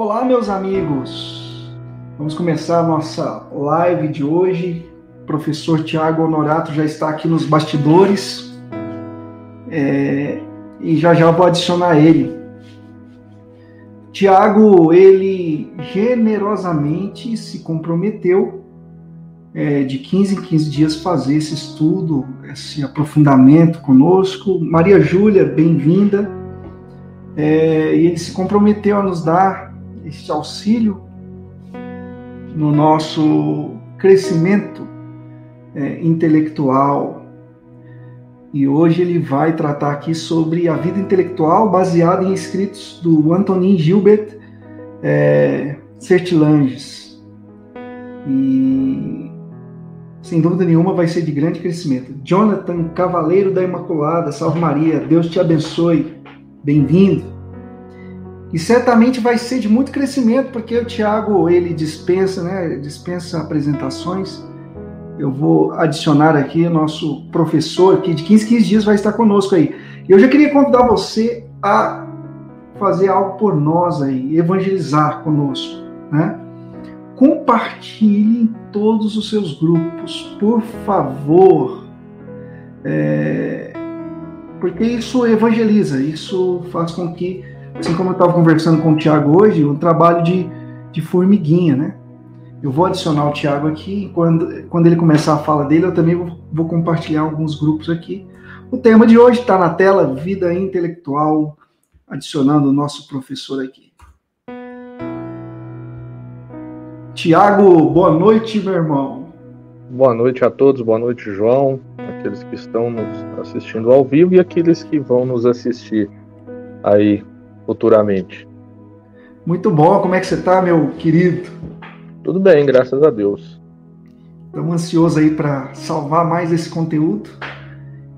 Olá, meus amigos. Vamos começar a nossa live de hoje. O professor Tiago Honorato já está aqui nos bastidores é, e já já vou adicionar ele. Tiago, ele generosamente se comprometeu é, de 15 em 15 dias fazer esse estudo, esse aprofundamento conosco. Maria Júlia, bem-vinda. É, e ele se comprometeu a nos dar este auxílio no nosso crescimento é, intelectual. E hoje ele vai tratar aqui sobre a vida intelectual baseada em escritos do Antonin Gilbert é, Sertilanges. E sem dúvida nenhuma vai ser de grande crescimento. Jonathan, Cavaleiro da Imaculada, Salve Maria, Deus te abençoe, bem-vindo. E certamente vai ser de muito crescimento, porque o Tiago, ele dispensa, né, dispensa apresentações. Eu vou adicionar aqui o nosso professor, que de 15 15 dias vai estar conosco aí. Eu já queria convidar você a fazer algo por nós aí, evangelizar conosco, né? Compartilhe em todos os seus grupos, por favor. É, porque isso evangeliza, isso faz com que assim como eu estava conversando com o Tiago hoje, um trabalho de, de formiguinha, né? Eu vou adicionar o Tiago aqui, quando, quando ele começar a fala dele, eu também vou, vou compartilhar alguns grupos aqui. O tema de hoje está na tela, vida intelectual, adicionando o nosso professor aqui. Tiago, boa noite, meu irmão. Boa noite a todos, boa noite, João, aqueles que estão nos assistindo ao vivo e aqueles que vão nos assistir aí futuramente. Muito bom, como é que você está, meu querido? Tudo bem, graças a Deus. Estamos ansiosos aí para salvar mais esse conteúdo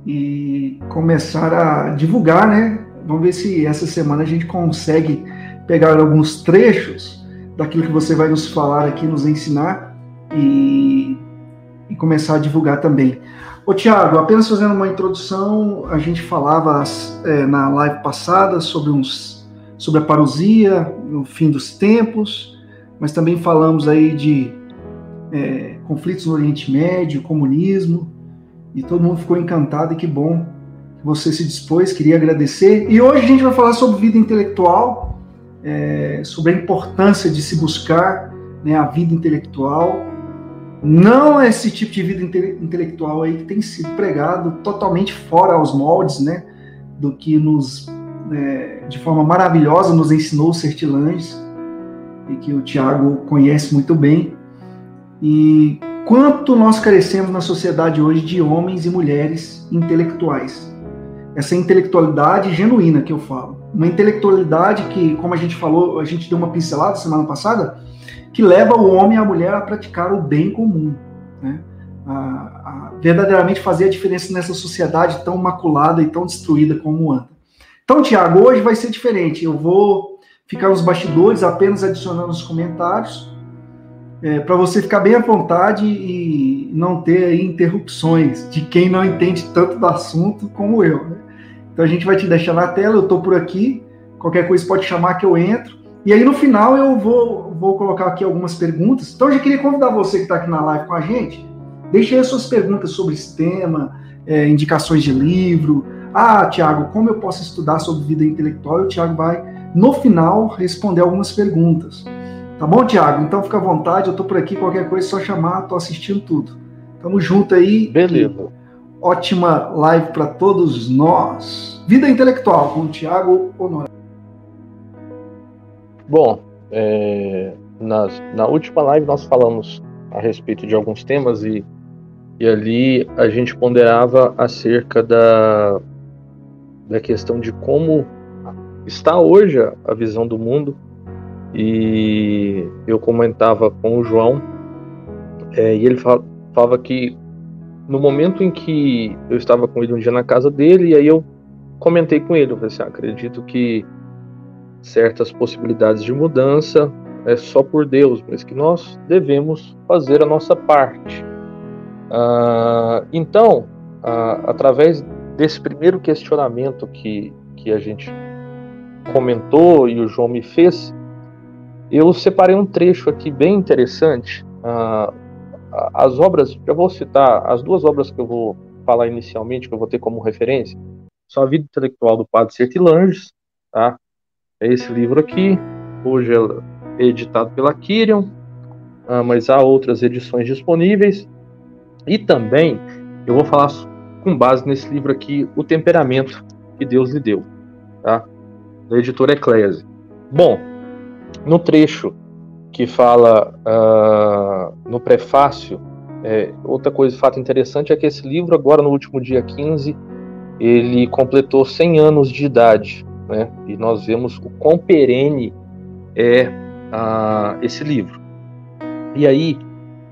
e começar a divulgar, né? Vamos ver se essa semana a gente consegue pegar alguns trechos daquilo que você vai nos falar aqui, nos ensinar e, e começar a divulgar também. Ô Tiago, apenas fazendo uma introdução, a gente falava é, na live passada sobre uns sobre a parousia, no fim dos tempos, mas também falamos aí de é, conflitos no Oriente Médio, comunismo, e todo mundo ficou encantado e que bom que você se dispôs, queria agradecer. E hoje a gente vai falar sobre vida intelectual, é, sobre a importância de se buscar né, a vida intelectual. Não é esse tipo de vida inte intelectual aí que tem sido pregado totalmente fora aos moldes, né, do que nos é, de forma maravilhosa nos ensinou o Sertilanges, e que o Tiago conhece muito bem. E quanto nós carecemos na sociedade hoje de homens e mulheres intelectuais. Essa intelectualidade genuína que eu falo. Uma intelectualidade que, como a gente falou, a gente deu uma pincelada semana passada, que leva o homem e a mulher a praticar o bem comum. Né? A, a verdadeiramente fazer a diferença nessa sociedade tão maculada e tão destruída como anda. Então, Tiago, hoje vai ser diferente. Eu vou ficar nos bastidores, apenas adicionando os comentários, é, para você ficar bem à vontade e não ter interrupções de quem não entende tanto do assunto como eu. Né? Então, a gente vai te deixar na tela, eu estou por aqui, qualquer coisa pode chamar que eu entro. E aí, no final, eu vou, vou colocar aqui algumas perguntas. Então, eu já queria convidar você que está aqui na live com a gente, deixe aí suas perguntas sobre esse tema, é, indicações de livro, ah, Tiago, como eu posso estudar sobre vida intelectual? E o Tiago vai, no final, responder algumas perguntas. Tá bom, Tiago? Então fica à vontade, eu tô por aqui, qualquer coisa é só chamar, tô assistindo tudo. Tamo junto aí. Beleza. Ótima live para todos nós. Vida intelectual com o Tiago Honor. Bom, é, nas, na última live nós falamos a respeito de alguns temas e, e ali a gente ponderava acerca da, da questão de como está hoje a visão do mundo. E eu comentava com o João, é, e ele falava que no momento em que eu estava com ele um dia na casa dele, e aí eu comentei com ele, eu falei assim, ah, acredito que certas possibilidades de mudança é só por Deus, mas que nós devemos fazer a nossa parte. Ah, então, ah, através desse primeiro questionamento que, que a gente comentou e o João me fez, Eu separei um trecho aqui bem interessante. Uh, as obras, já vou citar as duas obras que eu vou falar inicialmente, que eu vou ter como referência, são a Vida Intelectual do Padre Sertilanges, tá? É esse livro aqui, hoje é editado pela Kirion, uh, mas há outras edições disponíveis. E também eu vou falar com base nesse livro aqui, O Temperamento que Deus lhe deu, tá? Da editora Eclese. Bom, no trecho que fala uh, no prefácio, é, outra coisa, fato interessante é que esse livro, agora no último dia 15, ele completou 100 anos de idade, né? E nós vemos o quão perene é uh, esse livro. E aí,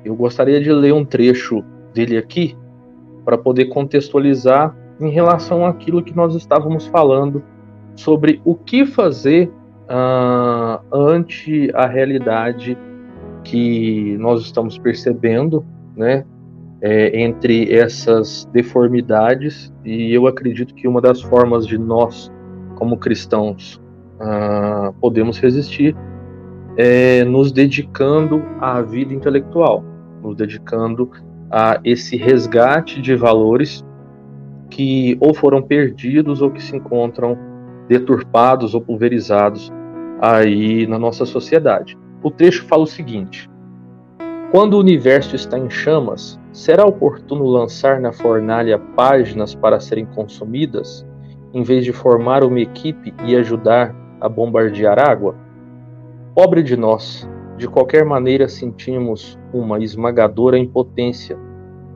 eu gostaria de ler um trecho dele aqui, para poder contextualizar em relação àquilo que nós estávamos falando sobre o que fazer uh, ante a realidade que nós estamos percebendo, né, é, entre essas deformidades. E eu acredito que uma das formas de nós, como cristãos, uh, podemos resistir é nos dedicando à vida intelectual, nos dedicando a esse resgate de valores que ou foram perdidos ou que se encontram deturpados ou pulverizados aí na nossa sociedade. O trecho fala o seguinte: Quando o universo está em chamas, será oportuno lançar na fornalha páginas para serem consumidas, em vez de formar uma equipe e ajudar a bombardear água? Pobre de nós, de qualquer maneira sentimos uma esmagadora impotência.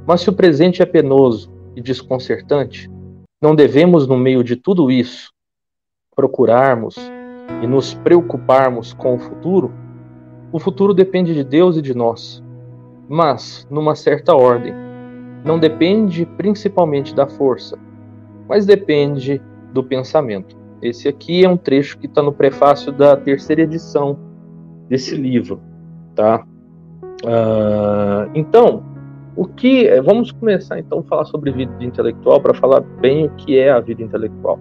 Mas se o presente é penoso e desconcertante, não devemos, no meio de tudo isso, procurarmos e nos preocuparmos com o futuro? O futuro depende de Deus e de nós, mas numa certa ordem. Não depende principalmente da força, mas depende do pensamento. Esse aqui é um trecho que está no prefácio da terceira edição desse livro, tá? Uh, então, o que vamos começar então a falar sobre vida intelectual para falar bem o que é a vida intelectual.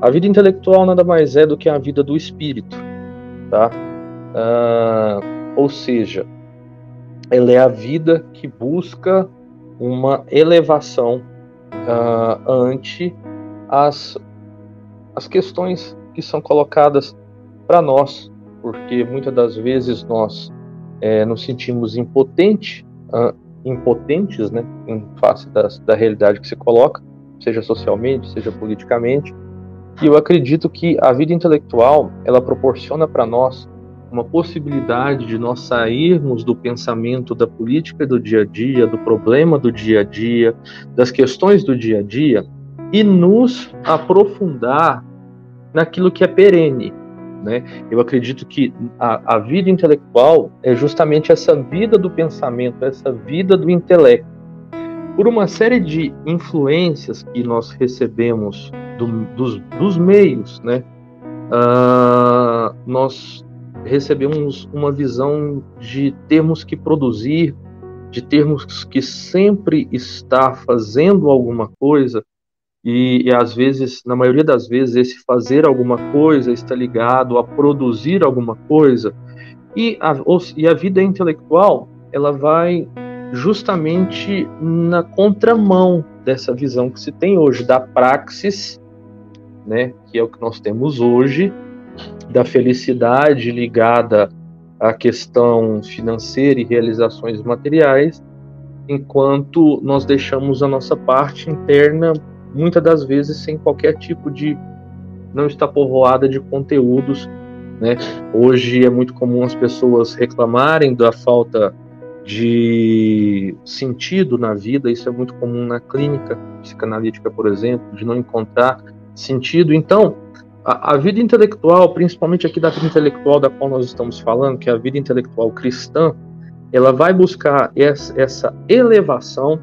A vida intelectual nada mais é do que a vida do espírito, tá? Uh, ou seja, ela é a vida que busca uma elevação uh, ante as, as questões que são colocadas para nós, porque muitas das vezes nós é, nos sentimos impotente, uh, impotentes né, em face das, da realidade que se coloca, seja socialmente, seja politicamente. E eu acredito que a vida intelectual ela proporciona para nós uma possibilidade de nós sairmos do pensamento da política do dia a dia, do problema do dia a dia, das questões do dia a dia e nos aprofundar naquilo que é perene, né? Eu acredito que a, a vida intelectual é justamente essa vida do pensamento, essa vida do intelecto. Por uma série de influências que nós recebemos do, dos, dos, meios, né? Uh, nós recebemos uma visão de termos que produzir, de termos que sempre estar fazendo alguma coisa, e, e, às vezes, na maioria das vezes, esse fazer alguma coisa está ligado a produzir alguma coisa. E a, e a vida intelectual, ela vai justamente na contramão dessa visão que se tem hoje da praxis, né, que é o que nós temos hoje, da felicidade ligada à questão financeira e realizações materiais, enquanto nós deixamos a nossa parte interna muitas das vezes sem qualquer tipo de não está povoada de conteúdos, né? Hoje é muito comum as pessoas reclamarem da falta de sentido na vida, isso é muito comum na clínica psicanalítica, por exemplo, de não encontrar sentido. Então, a, a, vida intelectual, principalmente aqui da vida intelectual da qual nós estamos falando, que é a vida intelectual cristã, ela vai buscar essa, essa elevação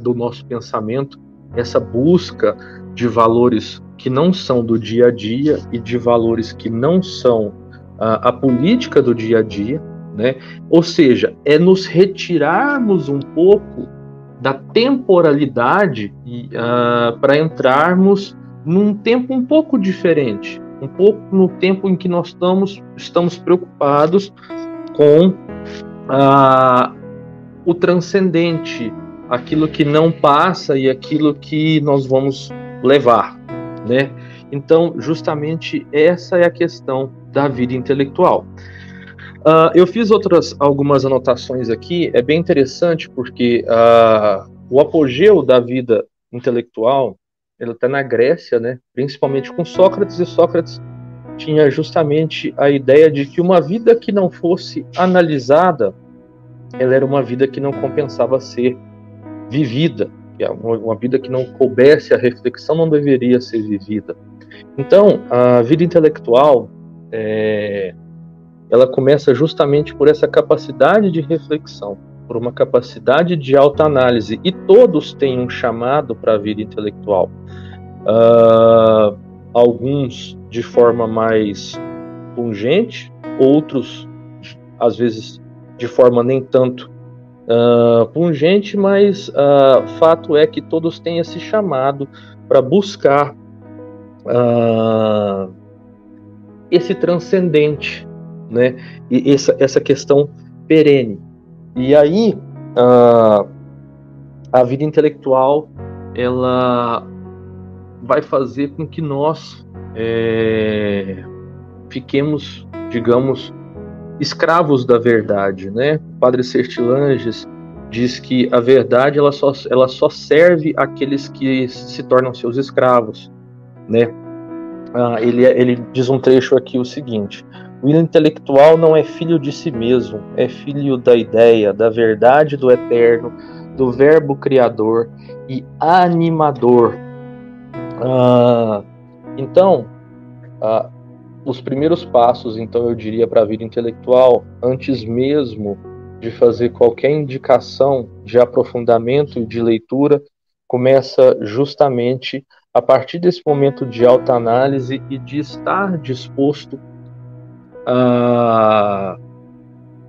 do nosso pensamento essa busca de valores que não são do dia a dia e de valores que não são a política do dia a dia, né? Ou seja, é nos retirarmos um pouco da temporalidade uh, para entrarmos num tempo um pouco diferente, um pouco no tempo em que nós estamos, estamos preocupados com ah, o transcendente, aquilo que não passa e aquilo que nós vamos levar, né? Então, justamente essa é a questão da vida intelectual. Uh, eu fiz outras algumas anotações aqui. É bem interessante porque uh, o apogeu da vida intelectual ele está na Grécia, né? Principalmente com Sócrates e Sócrates tinha justamente a ideia de que uma vida que não fosse analisada, ela era uma vida que não compensava ser vivida. Uma vida que não coubesse a reflexão não deveria ser vivida. Então, a vida intelectual, é, ela começa justamente por essa capacidade de reflexão, por uma capacidade de autoanálise, e todos têm um chamado para a vida intelectual. Uh, alguns de forma mais pungente, outros, às vezes, de forma nem tanto uh, pungente, mas uh, fato é que todos têm esse chamado para buscar uh, esse transcendente, né? E essa, essa questão perene. E aí a vida intelectual ela vai fazer com que nós é, fiquemos, digamos, escravos da verdade, né? O padre Sertilanges diz que a verdade ela só, ela só serve àqueles que se tornam seus escravos, né? Ah, ele, ele diz um trecho aqui o seguinte: o intelectual não é filho de si mesmo, é filho da ideia, da verdade do eterno, do verbo criador e animador. Ah, então, ah, os primeiros passos, então, eu diria, para a vida intelectual, antes mesmo de fazer qualquer indicação de aprofundamento e de leitura, começa justamente a partir desse momento de autoanálise e de estar disposto a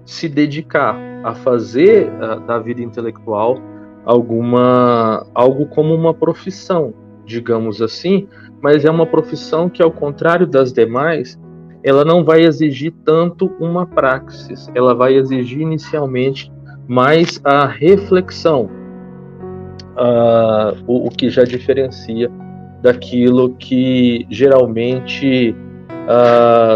se dedicar a fazer da vida intelectual alguma algo como uma profissão, digamos assim, mas é uma profissão que, ao contrário das demais, ela não vai exigir tanto uma praxis, ela vai exigir inicialmente mais a reflexão, o, o, que já diferencia daquilo que geralmente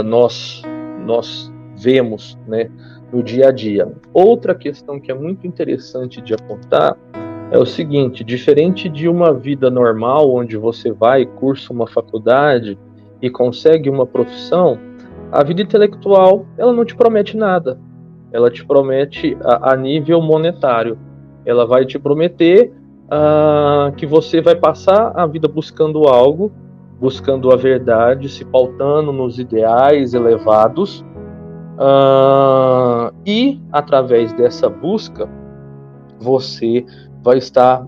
nós, nós vemos né, no dia a dia. Outra questão que é muito interessante de apontar é o seguinte: diferente de uma vida normal, onde você vai, cursa uma faculdade e consegue uma profissão, a vida intelectual ela não te promete nada. Ela te promete a, a nível monetário. Ela vai te prometer uh, que você vai passar a vida buscando algo, buscando a verdade, se pautando nos ideais elevados. Uh, e através dessa busca, você vai estar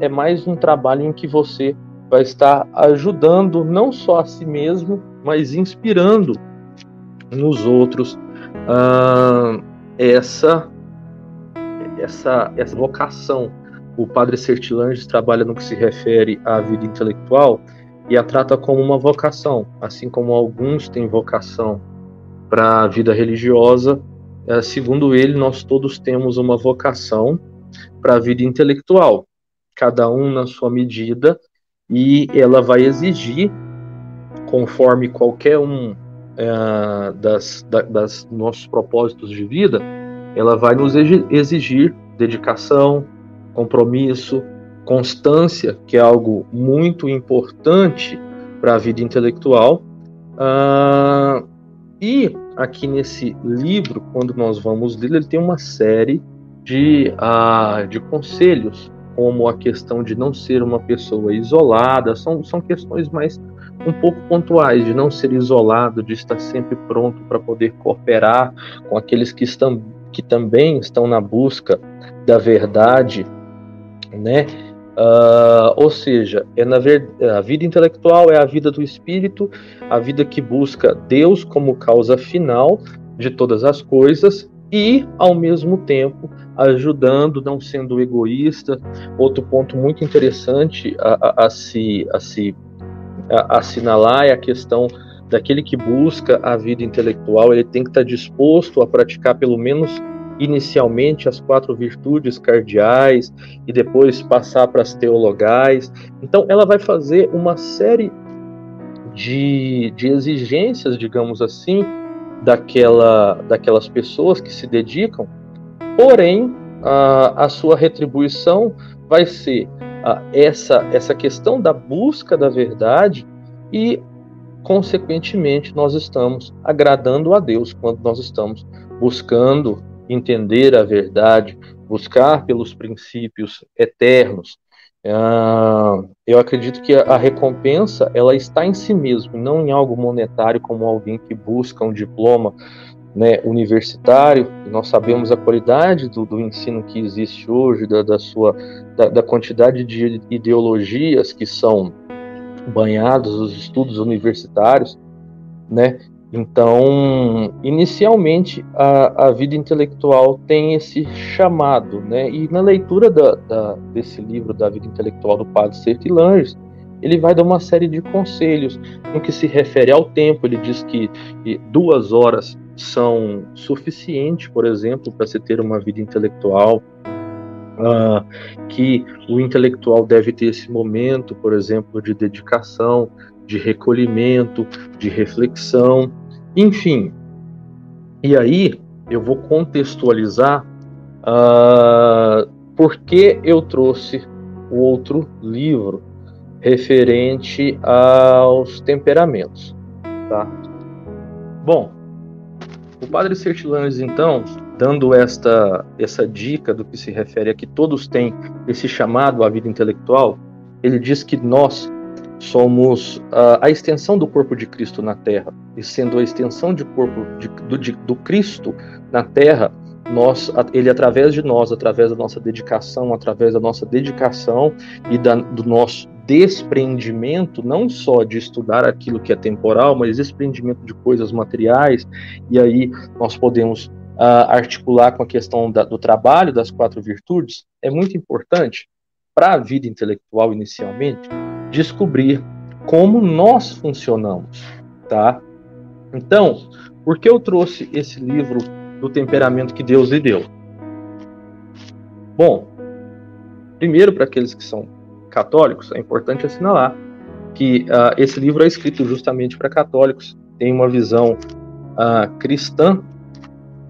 é mais um trabalho em que você vai estar ajudando não só a si mesmo, mas inspirando nos outros uh, essa essa essa vocação. O padre Sertilanges trabalha no que se refere à vida intelectual e a trata como uma vocação, assim como alguns têm vocação para a vida religiosa. Uh, segundo ele, nós todos temos uma vocação para a vida intelectual, cada um na sua medida, e ela vai exigir, conforme qualquer um é, das, da, das nossos propósitos de vida, ela vai nos exigir dedicação, compromisso, constância, que é algo muito importante para a vida intelectual. Ah, e aqui nesse livro, quando nós vamos ler, ele tem uma série de, uh, de conselhos, como a questão de não ser uma pessoa isolada, são, são questões mais um pouco pontuais, de não ser isolado, de estar sempre pronto para poder cooperar com aqueles que, estão, que também estão na busca da verdade, né? Uh, ou seja, é na ver, a vida intelectual é a vida do espírito, a vida que busca Deus como causa final de todas as coisas e, ao mesmo tempo, ajudando, não sendo egoísta. Outro ponto muito interessante a, a, a se, a se a, assinalar é a questão daquele que busca a vida intelectual, ele tem que estar disposto a praticar pelo menos inicialmente as quatro virtudes cardeais e depois passar para as teologais. Então, ela vai fazer uma série de, de exigências, digamos assim, daquela, daquelas pessoas que se dedicam, porém, a, a sua retribuição vai ser a, essa, essa questão da busca da verdade e, consequentemente, nós estamos agradando a Deus quando nós estamos buscando entender a verdade, buscar pelos princípios eternos. Uh, eu acredito que a, a, recompensa ela está em si mesmo, não em algo monetário como alguém que busca um diploma né, universitário. Nós sabemos a qualidade do, do ensino que existe hoje, da, da sua da, da, quantidade de ideologias que são banhados os estudos universitários, né? Então, inicialmente, a, a vida intelectual tem esse chamado, né? E na leitura da, da, desse livro da vida intelectual do padre Sertilanges, ele vai dar uma série de conselhos no que se refere ao tempo. Ele diz que duas horas são suficientes, por exemplo, para se ter uma vida intelectual. Uh, que o intelectual deve ter esse momento, por exemplo, de dedicação, de recolhimento, de reflexão. Enfim, e aí eu vou contextualizar uh, por que eu trouxe o outro livro referente aos temperamentos, tá? Bom, o Padre Sertilanes, então, dando esta, essa dica do que se refere a que todos têm esse chamado à vida intelectual, ele diz que nós somos uh, a extensão do corpo de Cristo na Terra. E sendo a extensão de corpo de, do, de, do Cristo na Terra, nós, ele através de nós, através da nossa dedicação, através da nossa dedicação e da, do nosso desprendimento, não só de estudar aquilo que é temporal, mas desprendimento de coisas materiais, e aí nós podemos uh, articular com a questão da, do trabalho das quatro virtudes, é muito importante para a vida intelectual inicialmente, descobrir como nós funcionamos, tá? Então, por que eu trouxe esse livro do temperamento que Deus lhe deu? Bom, primeiro para aqueles que são católicos, é importante assinalar que uh, esse livro é escrito justamente para católicos, tem uma visão uh, cristã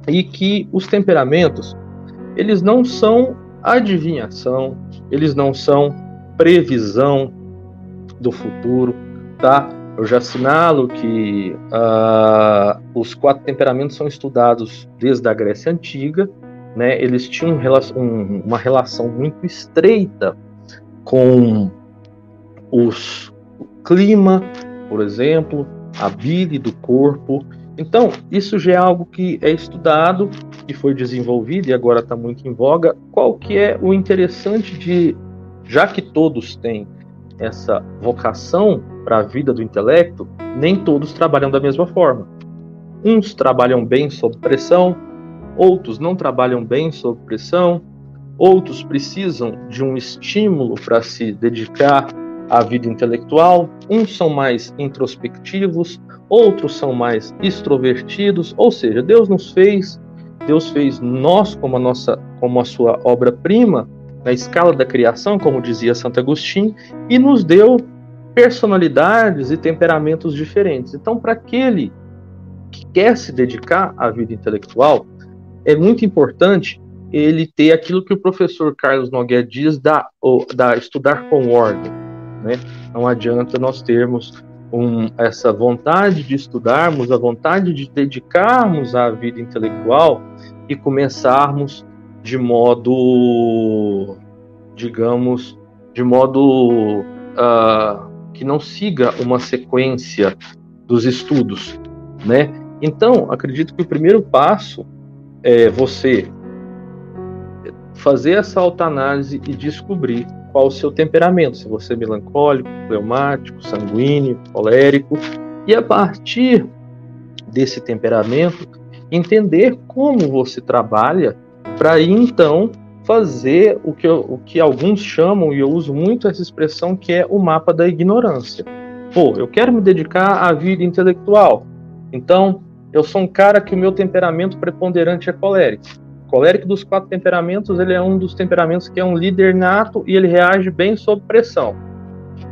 e que os temperamentos eles não são adivinhação, eles não são previsão do futuro, tá? Eu já assinalo que uh, os quatro temperamentos são estudados desde a Grécia Antiga, né? Eles tinham um, uma relação muito estreita com os, o clima, por exemplo, a bile do corpo. Então, isso já é algo que é estudado, que foi desenvolvido e agora está muito em voga. Qual que é o interessante de, já que todos têm essa vocação para a vida do intelecto, nem todos trabalham da mesma forma. Uns trabalham bem sob pressão, outros não trabalham bem sob pressão, outros precisam de um estímulo para se dedicar à vida intelectual, uns são mais introspectivos, outros são mais extrovertidos, ou seja, Deus nos fez, Deus fez nós como a nossa como a sua obra-prima na escala da criação, como dizia Santo Agostinho, e nos deu personalidades e temperamentos diferentes. Então, para aquele que quer se dedicar à vida intelectual, é muito importante ele ter aquilo que o professor Carlos Nogueira diz da, da estudar com ordem. Né? Não adianta nós termos um, essa vontade de estudarmos, a vontade de dedicarmos à vida intelectual e começarmos de modo, digamos, de modo uh, que não siga uma sequência dos estudos, né? Então, acredito que o primeiro passo é você fazer essa autoanálise e descobrir qual o seu temperamento, se você é melancólico, fleumático, sanguíneo, colérico, e a partir desse temperamento, entender como você trabalha para então fazer o que, o que alguns chamam, e eu uso muito essa expressão, que é o mapa da ignorância. Pô, eu quero me dedicar à vida intelectual. Então, eu sou um cara que o meu temperamento preponderante é colérico. colérico dos quatro temperamentos, ele é um dos temperamentos que é um líder nato e ele reage bem sob pressão.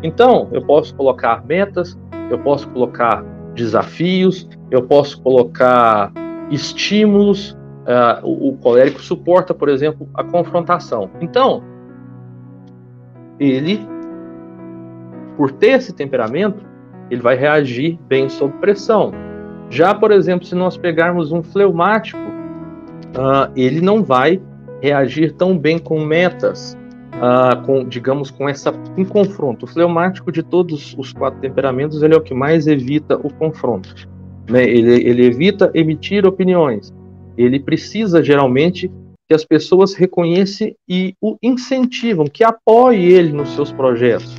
Então, eu posso colocar metas, eu posso colocar desafios, eu posso colocar estímulos. Uh, o, o colérico suporta, por exemplo, a confrontação. Então, ele, por ter esse temperamento, ele vai reagir bem sob pressão. Já, por exemplo, se nós pegarmos um fleumático, uh, ele não vai reagir tão bem com metas, uh, com, digamos, com essa um confronto. O fleumático de todos os quatro temperamentos, ele é o que mais evita o confronto. Né? Ele, ele evita emitir opiniões. Ele precisa geralmente que as pessoas reconheçam e o incentivam, que apoie ele nos seus projetos,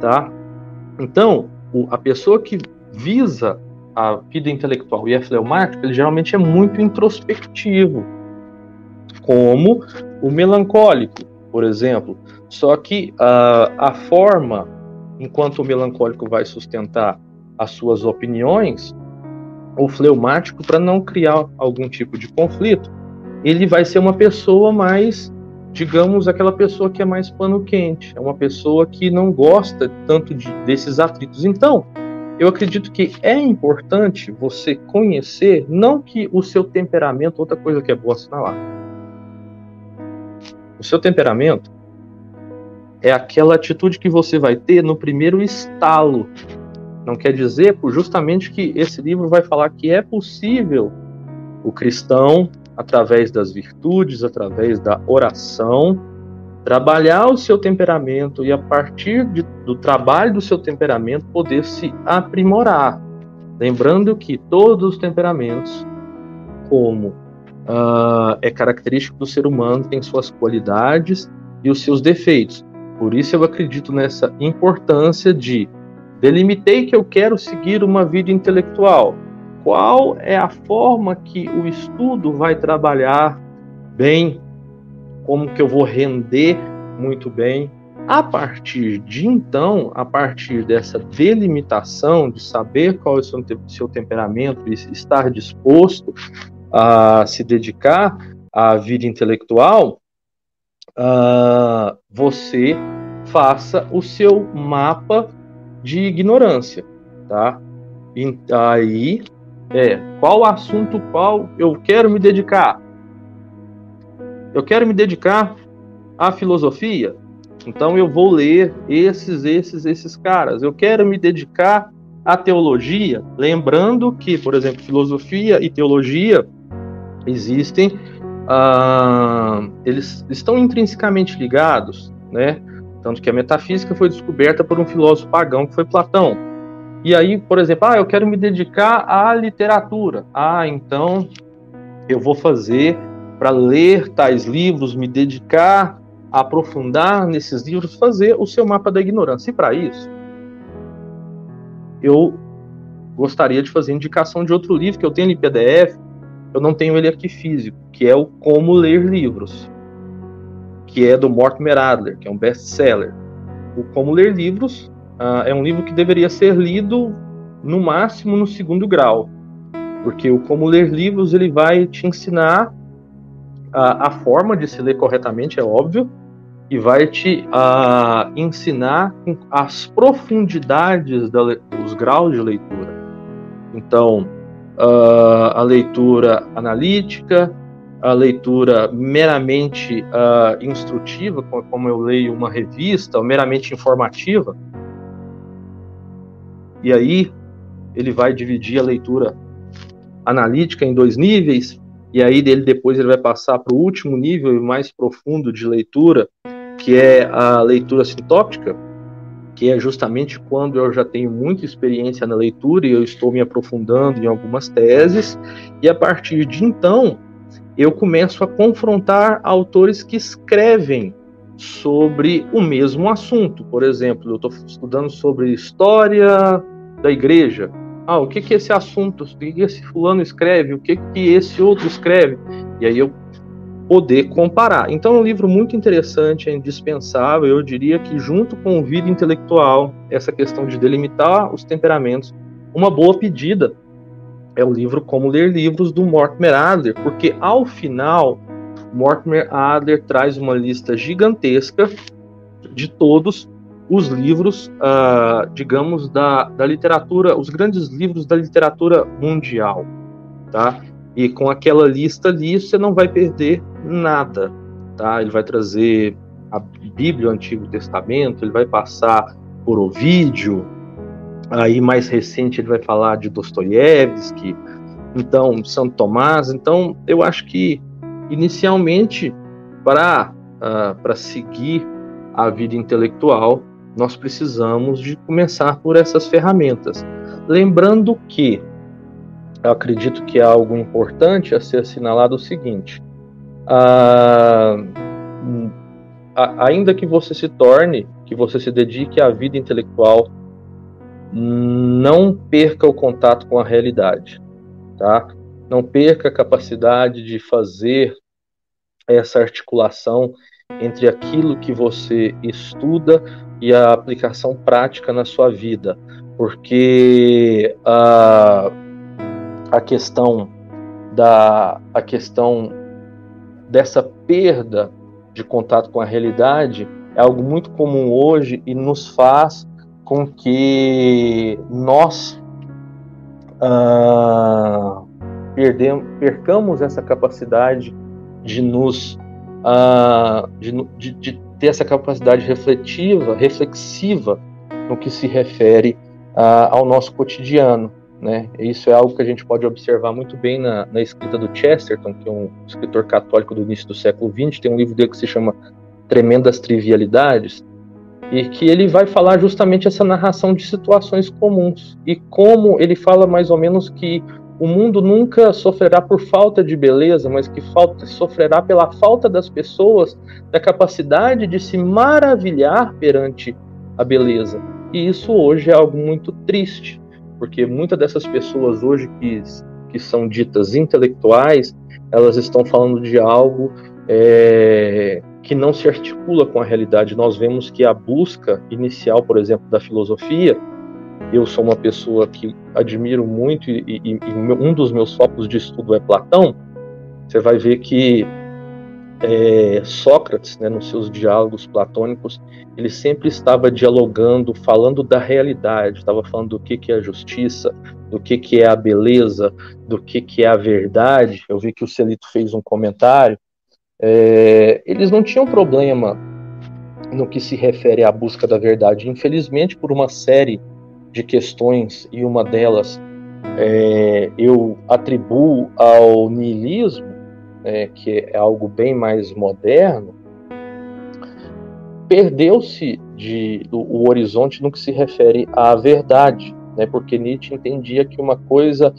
tá? Então, o, a pessoa que visa a vida intelectual e é fleumático, ele geralmente é muito introspectivo, como o melancólico, por exemplo. Só que uh, a forma enquanto o melancólico vai sustentar as suas opiniões, o fleumático, para não criar algum tipo de conflito, ele vai ser uma pessoa mais, digamos, aquela pessoa que é mais pano quente, é uma pessoa que não gosta tanto de, desses atritos. Então, eu acredito que é importante você conhecer, não que o seu temperamento, outra coisa que é boa assinalar. O seu temperamento é aquela atitude que você vai ter no primeiro estalo. Não quer dizer, justamente, que esse livro vai falar que é possível o cristão através das virtudes, através da oração, trabalhar o seu temperamento e a partir de, do trabalho do seu temperamento poder se aprimorar. Lembrando que todos os temperamentos, como uh, é característico do ser humano, têm suas qualidades e os seus defeitos. Por isso eu acredito nessa importância de delimitei que eu quero seguir uma vida intelectual qual é a forma que o estudo vai trabalhar bem, como que eu vou render muito bem. A partir de então, a partir dessa delimitação de saber qual é o seu, temperamento e estar disposto a se dedicar à vida intelectual, uh, você faça o seu mapa de ignorância, tá? E aí é qual assunto qual eu quero me dedicar. Eu quero me dedicar à filosofia, então eu vou ler esses, esses, esses caras. Eu quero me dedicar à teologia, lembrando que, por exemplo, filosofia e teologia existem, ah, eles estão intrinsecamente ligados, né? Tanto que a metafísica foi descoberta por um filósofo pagão que foi Platão. E aí, por exemplo, ah, eu quero me dedicar à literatura. Ah, então eu vou fazer para ler tais livros, me dedicar a aprofundar nesses livros, fazer o seu mapa da ignorância. E para isso, eu gostaria de fazer indicação de outro livro que eu tenho em PDF, eu não tenho ele aqui físico, que é o Como Ler Livros, que é do Mortimer Adler, que é um best-seller. O Como Ler Livros uh, é um livro que deveria ser lido no máximo no segundo grau, porque o Como Ler Livros ele vai te ensinar a, a forma de se ler corretamente, é óbvio, e vai te uh, ensinar as profundidades da, dos graus de leitura. Então, uh, a leitura analítica, a leitura meramente uh, instrutiva, como eu leio uma revista, ou meramente informativa, e aí ele vai dividir a leitura analítica em dois níveis, e aí dele depois ele vai passar para o último nível mais profundo de leitura, que é a leitura sintóptica, que é justamente quando eu já tenho muita experiência na leitura e eu estou me aprofundando em algumas teses, e a partir de então eu começo a confrontar autores que escrevem sobre o mesmo assunto. Por exemplo, eu estou estudando sobre história da igreja. Ah, o que que esse assunto, o que, esse fulano escreve, o que que esse outro escreve? E aí eu poder comparar. Então, é um livro muito interessante, é indispensável. Eu diria que, junto com o Vida Intelectual, essa questão de delimitar os temperamentos, uma boa pedida é o livro Como Ler Livros do Mortimer Adler, porque ao final, Mortimer Adler traz uma lista gigantesca de todos os livros, uh, digamos, da, da literatura, os grandes livros da literatura mundial, tá? E com aquela lista ali, você não vai perder nada, tá? Ele vai trazer a Bíblia, o Antigo Testamento, ele vai passar por Ovídio, aí mais recente ele vai falar de Dostoiévski, então Santo Tomás, então eu acho que inicialmente para uh, para seguir a vida intelectual nós precisamos de começar por essas ferramentas. Lembrando que, eu acredito que é algo importante a ser assinalado o seguinte: ah, ainda que você se torne, que você se dedique à vida intelectual, não perca o contato com a realidade, tá? Não perca a capacidade de fazer essa articulação entre aquilo que você estuda e a aplicação prática na sua vida, porque a, a questão da a questão dessa perda de contato com a realidade é algo muito comum hoje e nos faz com que nós ah, perdemos, percamos essa capacidade de nos ah, de, de, de ter essa capacidade refletiva, reflexiva no que se refere uh, ao nosso cotidiano. Né? Isso é algo que a gente pode observar muito bem na, na, escrita do Chesterton, que é um escritor católico do início do século XX. Tem um livro dele que se chama Tremendas Trivialidades, e que ele vai falar justamente essa narração de situações comuns e como ele fala mais ou menos que o mundo nunca sofrerá por falta de beleza, mas que falta, sofrerá pela falta das pessoas da capacidade de se maravilhar perante a beleza. E isso hoje é algo muito triste, porque muitas dessas pessoas hoje que, que são ditas intelectuais, elas estão falando de algo é, que não se articula com a realidade. Nós vemos que a busca inicial, por exemplo, da filosofia, eu sou uma pessoa que admiro muito e, e, e, um dos meus focos de estudo é Platão, você vai ver que é, Sócrates, né, nos seus diálogos platônicos, ele sempre estava dialogando, falando da realidade, estava falando do que, que é a justiça, do que, que é a beleza, do que, que é a verdade. Eu vi que o Celito fez um comentário. É, eles não tinham problema no que se refere à busca da verdade. Infelizmente, por uma série de questões e uma delas é, eu atribuo ao niilismo, é, que é algo bem mais moderno, perdeu-se de o, o horizonte no que se refere à verdade, né? Porque Nietzsche entendia que uma coisa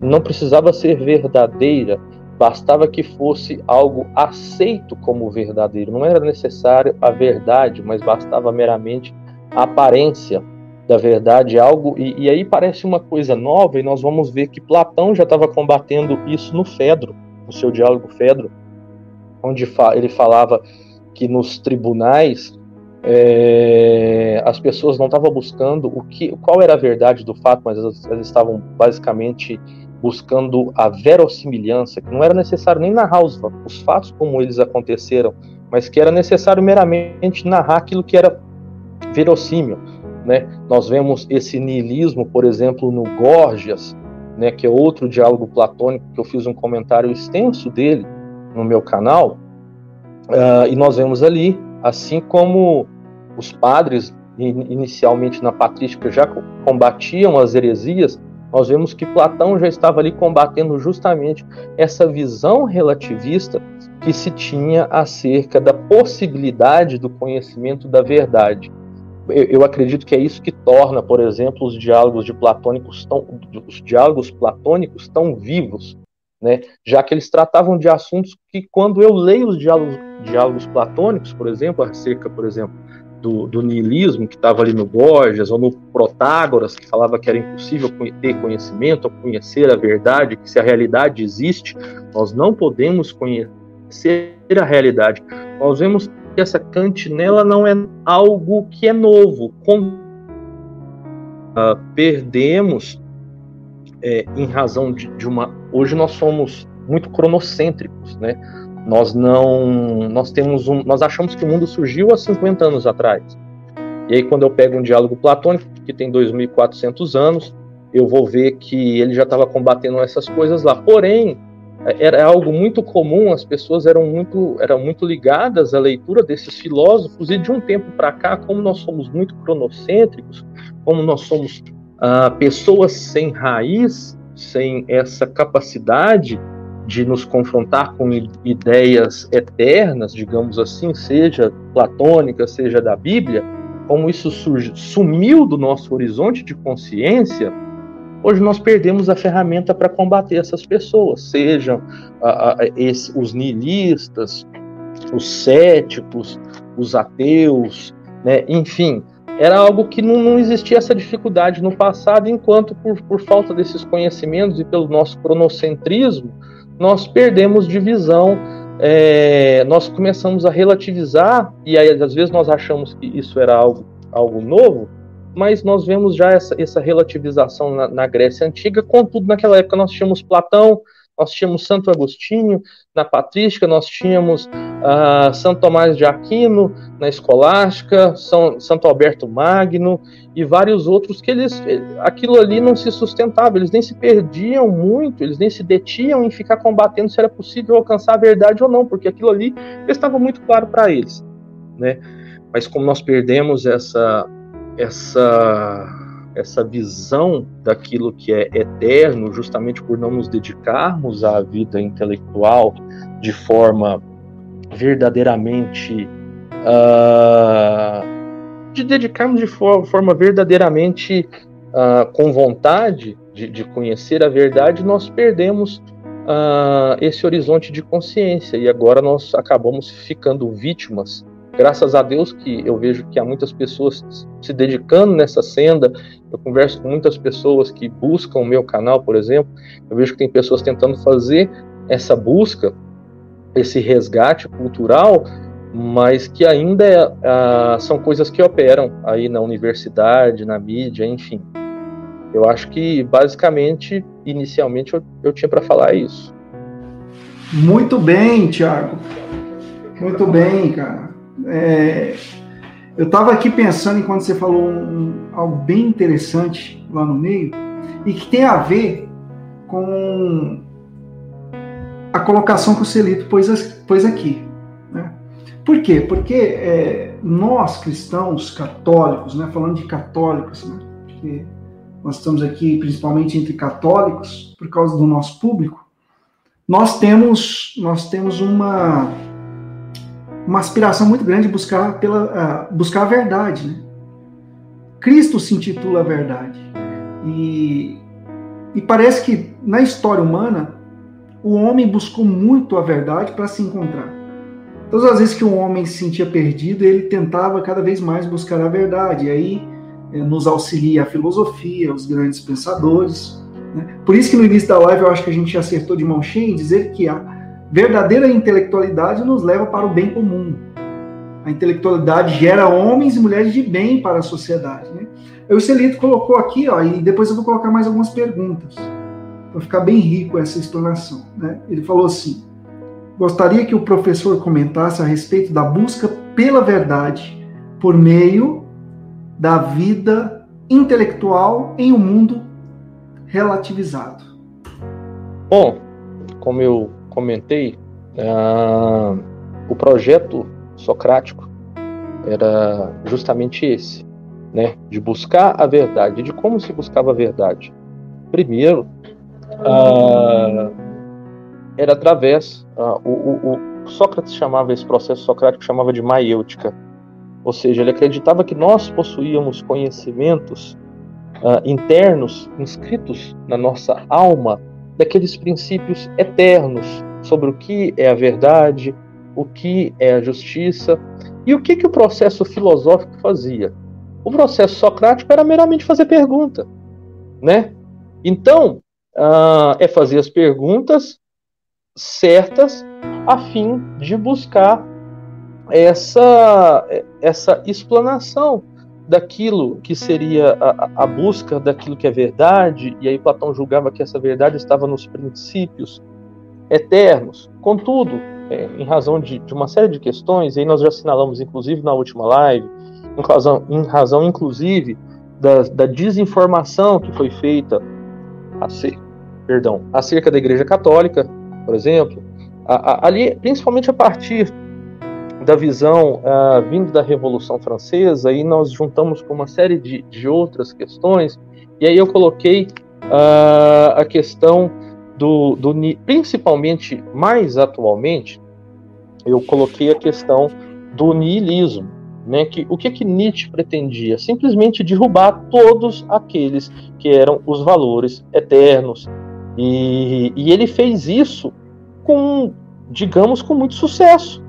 não precisava ser verdadeira, bastava que fosse algo aceito como verdadeiro. Não era necessário a verdade, mas bastava meramente a aparência da verdade, algo e, e, aí parece uma coisa nova e nós vamos ver que Platão já estava combatendo isso no Fedro, no seu diálogo Fedro, onde ele falava que nos tribunais é, as pessoas não estavam buscando o que, qual era a verdade do fato, mas elas, elas estavam basicamente buscando a verossimilhança, que não era necessário nem narrar os, os fatos como eles aconteceram, mas que era necessário meramente narrar aquilo que era verossímil né? Nós vemos esse niilismo, por exemplo, no Gorgias, né, que é outro diálogo platônico que eu fiz um comentário extenso dele no meu canal, uh, e nós vemos ali, assim como os padres inicialmente na patrística já combatiam as heresias, nós vemos que Platão já estava ali combatendo justamente essa visão relativista que se tinha acerca da possibilidade do conhecimento da verdade eu acredito que é isso que torna, por exemplo, os diálogos de platônicos tão, os diálogos platônicos tão vivos, né? Já que eles tratavam de assuntos que, quando eu leio os diálogos, diálogos platônicos, por exemplo, acerca, por exemplo, do, do niilismo que estava ali no Borges ou no Protágoras que falava que era impossível ter conhecimento, conhecer a verdade, que se a realidade existe, nós não podemos conhecer a realidade. Nós vemos que essa cantinela não é algo que é novo. Com, uh, perdemos é, em razão de, de, uma. Hoje nós somos muito cronocêntricos, né? Nós não, nós temos um, nós achamos que o mundo surgiu há 50 anos atrás. E aí quando eu pego um diálogo platônico que tem 2.400 anos, eu vou ver que ele já estava combatendo essas coisas lá. Porém, era algo muito comum, as pessoas eram muito, eram muito ligadas à leitura desses filósofos, e de um tempo para cá, como nós somos muito cronocêntricos, como nós somos ah, pessoas sem raiz, sem essa capacidade de nos confrontar com ideias eternas, digamos assim, seja platônica, seja da Bíblia, como isso surge, sumiu do nosso horizonte de consciência, hoje nós perdemos a ferramenta para combater essas pessoas, sejam esse, os nihilistas, os céticos, os ateus, né? enfim, era algo que não, não, existia essa dificuldade no passado, enquanto por, por falta desses conhecimentos e pelo nosso cronocentrismo, nós perdemos de visão, é, nós começamos a relativizar, e aí às vezes nós achamos que isso era algo, algo novo, mas nós vemos já essa, essa relativização na, na Grécia Antiga, contudo, naquela época nós tínhamos Platão, nós tínhamos Santo Agostinho na Patrística, nós tínhamos uh, Santo Tomás de Aquino na Escolástica, São, Santo Alberto Magno e vários outros que eles, aquilo ali não se sustentava, eles nem se perdiam muito, eles nem se detiam em ficar combatendo se era possível alcançar a verdade ou não, porque aquilo ali estava muito claro para eles, né? Mas como nós perdemos essa essa essa visão daquilo que é eterno, justamente por não nos dedicarmos à vida intelectual de forma verdadeiramente. Uh, de dedicarmos de for forma verdadeiramente uh, com vontade de, de, conhecer a verdade, nós perdemos uh, esse horizonte de consciência e agora nós acabamos ficando vítimas graças a Deus que eu vejo que há muitas pessoas se dedicando nessa senda. Eu converso com muitas pessoas que buscam o meu canal, por exemplo. Eu vejo que tem pessoas tentando fazer essa busca, esse resgate cultural, mas que ainda ah, são coisas que operam aí na universidade, na mídia, enfim. Eu acho que basicamente, inicialmente, eu, eu tinha para falar isso. Muito bem, Tiago. Muito bem, cara. É, eu estava aqui pensando enquanto você falou um, algo bem interessante lá no meio e que tem a ver com a colocação que o Celito pôs, pôs aqui. Né? Por quê? Porque é, nós cristãos católicos, né, falando de católicos, né, porque nós estamos aqui principalmente entre católicos por causa do nosso público, nós temos nós temos uma uma aspiração muito grande de buscar, pela, uh, buscar a verdade. Né? Cristo se intitula a verdade. E, e parece que na história humana, o homem buscou muito a verdade para se encontrar. Todas as vezes que um homem se sentia perdido, ele tentava cada vez mais buscar a verdade. E aí é, nos auxilia a filosofia, os grandes pensadores. Né? Por isso que no início da live eu acho que a gente acertou de mão cheia em dizer que a, Verdadeira intelectualidade nos leva para o bem comum. A intelectualidade gera homens e mulheres de bem para a sociedade. Né? O Celito colocou aqui, ó, e depois eu vou colocar mais algumas perguntas, para ficar bem rico essa explanação. Né? Ele falou assim: gostaria que o professor comentasse a respeito da busca pela verdade por meio da vida intelectual em um mundo relativizado. Bom, como eu comentei, uh, o projeto socrático era justamente esse, né, de buscar a verdade. De como se buscava a verdade? Primeiro, uh, era através, uh, o, o, o, Sócrates chamava esse processo socrático chamava de maiêutica, ou seja, ele acreditava que nós possuíamos conhecimentos internos inscritos na nossa alma daqueles princípios eternos sobre o que é a verdade, o que é a justiça e o que, que o processo filosófico fazia. O processo socrático era meramente fazer pergunta, né? Então, uh, é fazer as perguntas certas a fim de buscar essa, essa explanação daquilo que seria a, a, busca daquilo que é verdade, e aí Platão julgava que essa verdade estava nos princípios eternos. Contudo, é, em razão de, de, uma série de questões, e aí nós já assinalamos, inclusive na última live, em razão, em razão inclusive da, da desinformação que foi feita acerca, perdão, acerca da Igreja Católica, por exemplo, a, a, ali, principalmente a partir da visão uh, vindo da Revolução Francesa, e nós juntamos com uma série de, de outras questões, e aí eu coloquei a questão do, do, principalmente, mais atualmente, eu coloquei a questão do niilismo, né, que, o que, que Nietzsche pretendia? Simplesmente derrubar todos aqueles que eram os valores eternos. E, e ele fez isso com, digamos, com muito sucesso.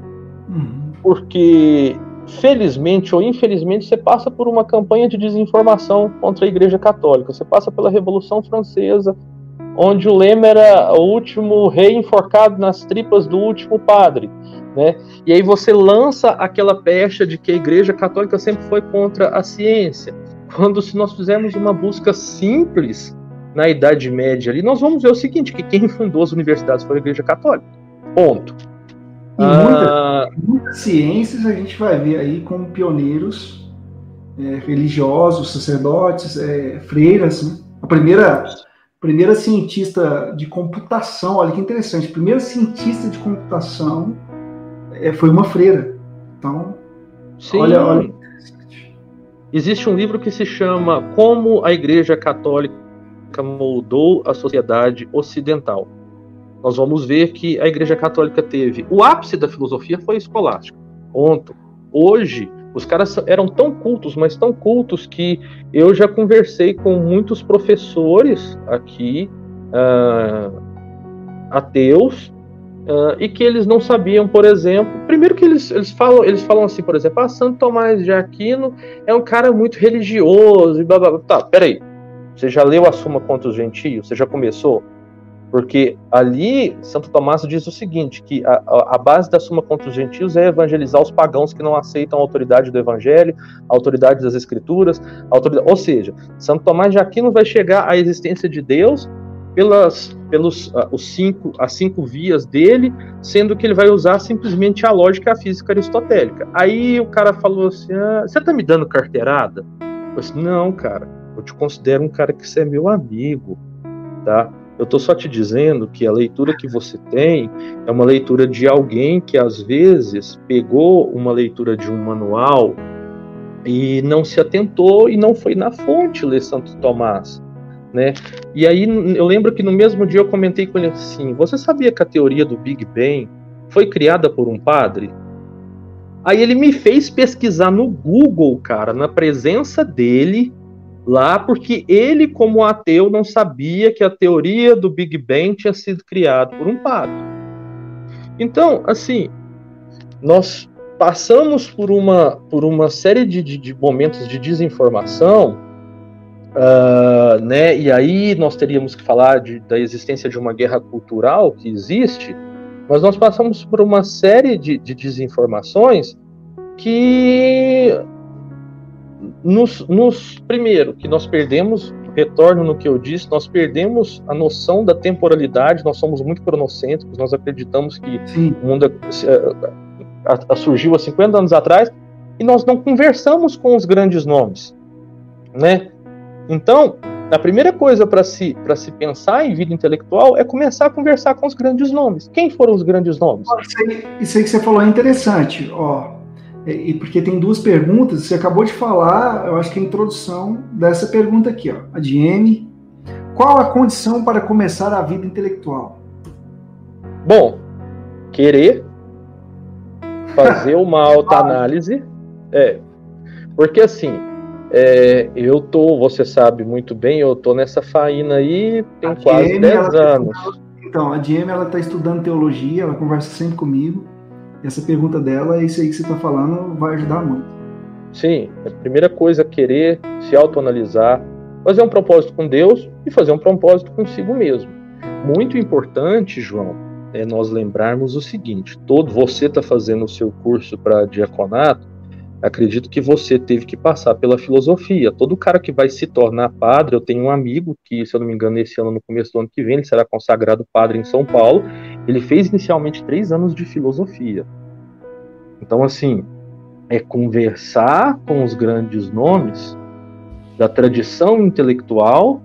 Uhum. Porque, felizmente ou infelizmente, você passa por uma campanha de desinformação contra a Igreja Católica. Você passa pela Revolução Francesa, onde o lema era o último rei enforcado nas tripas do último padre. Né? E aí você lança aquela pecha de que a Igreja Católica sempre foi contra a ciência. Quando se nós fizermos uma busca simples na Idade Média ali, nós vamos ver o seguinte, que quem fundou as universidades foi a Igreja Católica. Ponto. Em muita, ah, muitas ciências a gente vai ver aí como pioneiros é, religiosos, sacerdotes, é, freiras. Né? A primeira, primeira cientista de computação, olha que interessante, primeira cientista de computação é, foi uma freira. Então, Sim. olha, olha. Existe um livro que se chama Como a Igreja Católica moldou a sociedade ocidental. Nós vamos ver que a Igreja Católica teve o ápice da filosofia foi escolástico. Ponto. Hoje os caras eram tão cultos, mas tão cultos que eu já conversei com muitos professores aqui uh, ateus Uh, e que eles não sabiam, por exemplo, primeiro que eles, eles falam eles falam assim, por exemplo, ah, Santo Tomás de Aquino é um cara muito religioso e blá, blá, blá. Tá, peraí, você já leu a Suma contra os Gentios? Você já começou? Porque ali Santo Tomás diz o seguinte, que a, a base da Suma contra os Gentios é evangelizar os pagãos que não aceitam a autoridade do Evangelho, a autoridade das Escrituras, autoridade... ou seja, Santo Tomás de Aquino vai chegar à existência de Deus pelas pelos uh, os cinco as cinco vias dele, sendo que ele vai usar simplesmente a lógica e a física aristotélica. Aí o cara falou assim: ah, "Você tá me dando carteirada?" Eu disse, "Não, cara. Eu te considero um cara que você é meu amigo, tá? Eu tô só te dizendo que a leitura que você tem é uma leitura de alguém que às vezes pegou uma leitura de um manual e não se atentou e não foi na fonte ler Santo Tomás né? E aí eu lembro que no mesmo dia eu comentei com ele assim: "Você sabia que a teoria do Big Bang foi criada por um padre?" Aí ele me fez pesquisar no Google, cara, na presença dele lá, porque ele, como ateu, não sabia que a teoria do Big Bang tinha sido criada por um padre. Então, assim, nós passamos por uma, por uma série de, de, de momentos de desinformação Uh, né? E aí nós teríamos que falar de, da existência de uma guerra cultural que existe, mas nós passamos por uma série de, de desinformações que nos, nos, primeiro, que nós perdemos, retorno no que eu disse, nós perdemos a noção da temporalidade, nós somos muito cronocêntricos, nós acreditamos que Sim. o mundo a, a, a surgiu há 50 anos atrás, e nós não conversamos com os grandes nomes, né? Então, a primeira coisa para se, se pensar em vida intelectual é começar a conversar com os grandes nomes. Quem foram os grandes nomes? Isso aí, isso aí que você falou é interessante, ó. E porque tem duas perguntas, você acabou de falar, eu acho que a introdução dessa pergunta aqui, ó, a de M. Qual a condição para começar a vida intelectual? Bom, querer fazer uma alta análise, é, porque assim, é, eu tô, você sabe muito bem, eu tô nessa faína aí tem quase 10 tá anos. Tá então, a Dieme, ela está estudando teologia, ela conversa sempre comigo. Essa pergunta dela, isso aí que você está falando, vai ajudar muito. Sim, a primeira coisa é querer se autoanalisar, fazer um propósito com Deus e fazer um propósito consigo mesmo. Muito importante, João, é nós lembrarmos o seguinte: todo você está fazendo o seu curso para diaconato, acredito que você teve que passar pela filosofia. Todo cara que vai se tornar padre, eu tenho um amigo que, se eu não me engano, esse ano, no começo do ano que vem, ele será consagrado padre em São Paulo. Ele fez inicialmente três anos de filosofia. Então, assim, é conversar com os grandes nomes da tradição intelectual.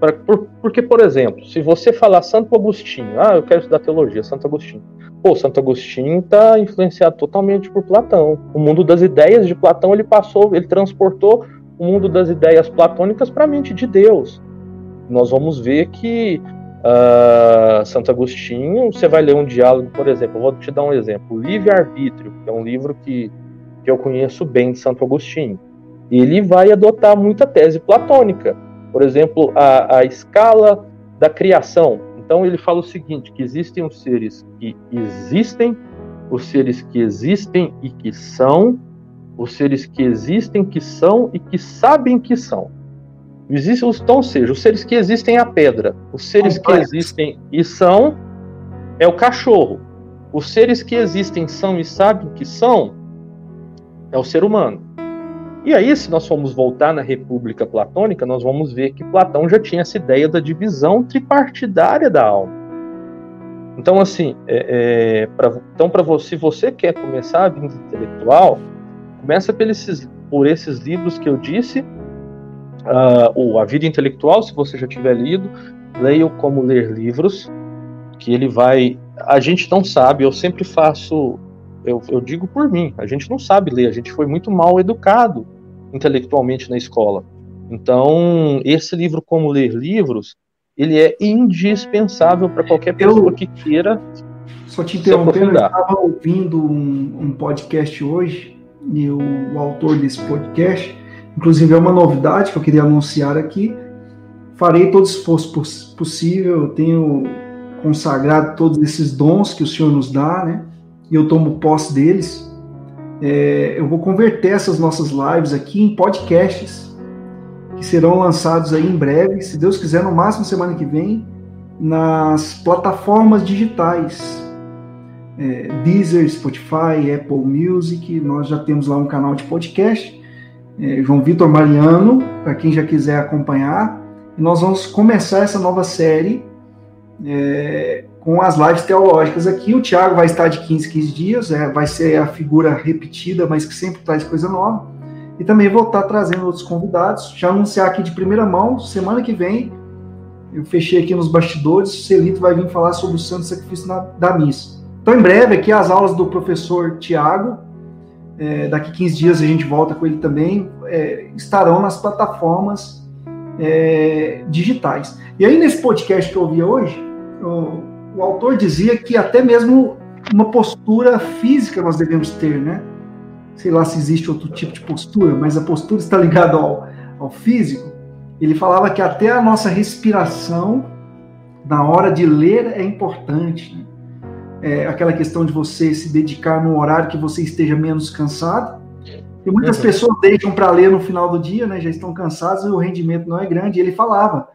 Pra, por, porque, por exemplo, se você falar Santo Agostinho, ah, eu quero estudar teologia, Santo Agostinho. Pô, Santo Agostinho está influenciado totalmente por Platão. O mundo das ideias de Platão ele passou, ele transportou o mundo das ideias platônicas para a mente de Deus. Nós vamos ver que uh, Santo Agostinho, você vai ler um diálogo, por exemplo, vou te dar um exemplo, o Livre Arbítrio, que é um livro que, que eu conheço bem de Santo Agostinho. Ele vai adotar muita tese platônica. Por exemplo, a, a escala da criação. Então ele fala o seguinte, que existem os seres que existem, os seres que existem e que são, os seres que existem, que são e que sabem que são. Existem, então, ou seja, os seres que existem é a pedra, os seres que existem e são é o cachorro, os seres que existem são e sabem que são é o ser humano. E aí, se nós formos voltar na República Platônica, nós vamos ver que Platão já tinha essa ideia da divisão tripartidária da alma. Então, assim, é, é, pra, então para você, se você quer começar a vida intelectual, começa por esses, por esses livros que eu disse, uh, ou A Vida Intelectual, se você já tiver lido, leia Como Ler Livros, que ele vai... A gente não sabe, eu sempre faço eu, eu, digo por mim, a gente não sabe ler, a gente foi muito mal educado intelectualmente na escola. Então, esse livro, Como Ler Livros, ele é indispensável para qualquer pessoa eu, que queira. Só te interrompendo, eu estava ouvindo um, um, podcast hoje, e o, o, autor desse podcast, inclusive é uma novidade que eu queria anunciar aqui. Farei todo esforço possível, eu tenho consagrado todos esses dons que o Senhor nos dá, né? E eu tomo posse deles é, eu vou converter essas nossas lives aqui em podcasts que serão lançados aí em breve, se Deus quiser, no máximo semana que vem, nas plataformas digitais. É, Deezer, Spotify, Apple Music, nós já temos lá um canal de podcast, é, João Vitor Mariano, para quem já quiser acompanhar. E nós vamos começar essa nova série é, com as lives teológicas aqui. O Tiago vai estar de 15 15 dias, é, vai ser a figura repetida, mas que sempre traz coisa nova. E também vou estar trazendo outros convidados. Já anunciar aqui de primeira mão, semana que vem, eu fechei aqui nos bastidores, o Celito vai vir falar sobre o santo sacrifício na, da missa. Então, em breve, aqui as aulas do professor Tiago, é, daqui 15 dias a gente volta com ele também, é, estarão nas plataformas é, digitais. E aí, nesse podcast que eu ouvi hoje, eu, o autor dizia que até mesmo uma postura física nós devemos ter, né? Sei lá se existe outro tipo de postura, mas a postura está ligada ao, ao físico. Ele falava que até a nossa respiração na hora de ler é importante. Né? É aquela questão de você se dedicar no horário que você esteja menos cansado. E muitas uhum. pessoas deixam para ler no final do dia, né? Já estão cansadas e o rendimento não é grande. E ele falava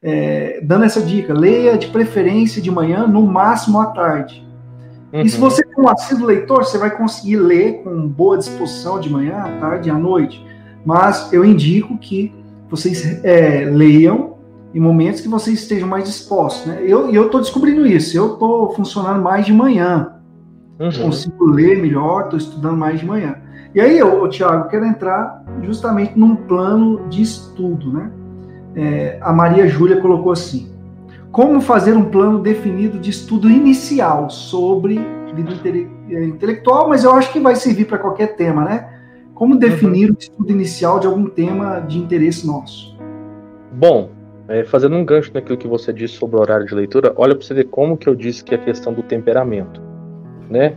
é, dando essa dica, leia de preferência de manhã, no máximo à tarde. Uhum. E se uhum. você é um assíduo leitor, você vai conseguir ler com boa disposição de manhã, à tarde e à noite. Mas eu indico que vocês é, leiam em momentos que vocês estejam mais dispostos. Né? Eu estou descobrindo isso. Eu estou funcionando mais de manhã. Uhum. Consigo ler melhor, estou estudando mais de manhã. E aí, eu, Tiago, quero entrar justamente num plano de estudo, né? é, a Maria Júlia colocou assim: Como fazer um plano definido de estudo inicial sobre vida intele é, intelectual, mas eu acho que vai servir para qualquer tema, né? Como definir uhum. o estudo inicial de algum tema de interesse nosso? Bom, é, fazendo um gancho naquilo que você disse sobre o horário de leitura, olha para você ver como que eu disse que é a questão do temperamento, né?